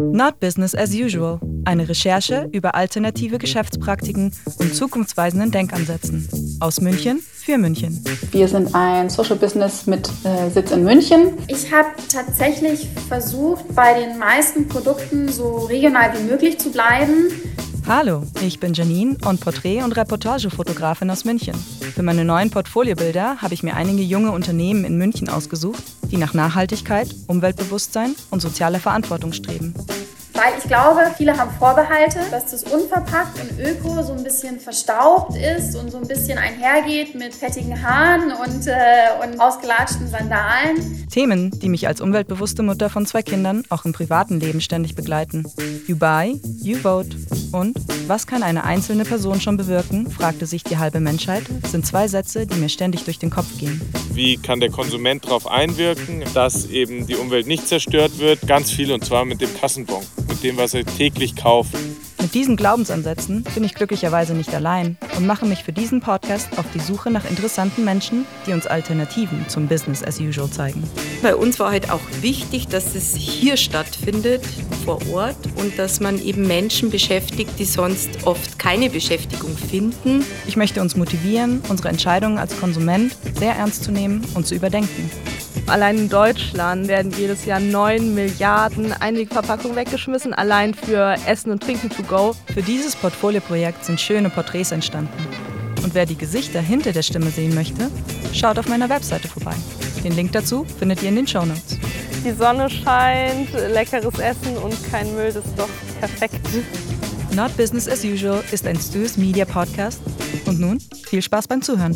Not Business as Usual. Eine Recherche über alternative Geschäftspraktiken und zukunftsweisenden Denkansätzen. Aus München für München. Wir sind ein Social Business mit äh, Sitz in München. Ich habe tatsächlich versucht, bei den meisten Produkten so regional wie möglich zu bleiben. Hallo, ich bin Janine und Porträt- und Reportagefotografin aus München. Für meine neuen Portfoliobilder habe ich mir einige junge Unternehmen in München ausgesucht, die nach Nachhaltigkeit, Umweltbewusstsein und sozialer Verantwortung streben. Weil ich glaube, viele haben Vorbehalte, dass das unverpackt und öko so ein bisschen verstaubt ist und so ein bisschen einhergeht mit fettigen Haaren und, äh, und ausgelatschten Sandalen. Themen, die mich als umweltbewusste Mutter von zwei Kindern auch im privaten Leben ständig begleiten. You buy, you vote. Und was kann eine einzelne Person schon bewirken, fragte sich die halbe Menschheit, sind zwei Sätze, die mir ständig durch den Kopf gehen. Wie kann der Konsument darauf einwirken, dass eben die Umwelt nicht zerstört wird? Ganz viel und zwar mit dem Kassenbon mit dem, was sie täglich kaufen. Mit diesen Glaubensansätzen bin ich glücklicherweise nicht allein und mache mich für diesen Podcast auf die Suche nach interessanten Menschen, die uns Alternativen zum Business as usual zeigen. Bei uns war halt auch wichtig, dass es hier stattfindet, vor Ort, und dass man eben Menschen beschäftigt, die sonst oft keine Beschäftigung finden. Ich möchte uns motivieren, unsere Entscheidungen als Konsument sehr ernst zu nehmen und zu überdenken. Allein in Deutschland werden jedes Jahr 9 Milliarden Einwegverpackungen weggeschmissen, allein für Essen und Trinken to go. Für dieses Portfolioprojekt sind schöne Porträts entstanden. Und wer die Gesichter hinter der Stimme sehen möchte, schaut auf meiner Webseite vorbei. Den Link dazu findet ihr in den Shownotes. Die Sonne scheint, leckeres Essen und kein Müll, das ist doch perfekt. Not Business as Usual ist ein Stu's Media Podcast. Und nun viel Spaß beim Zuhören.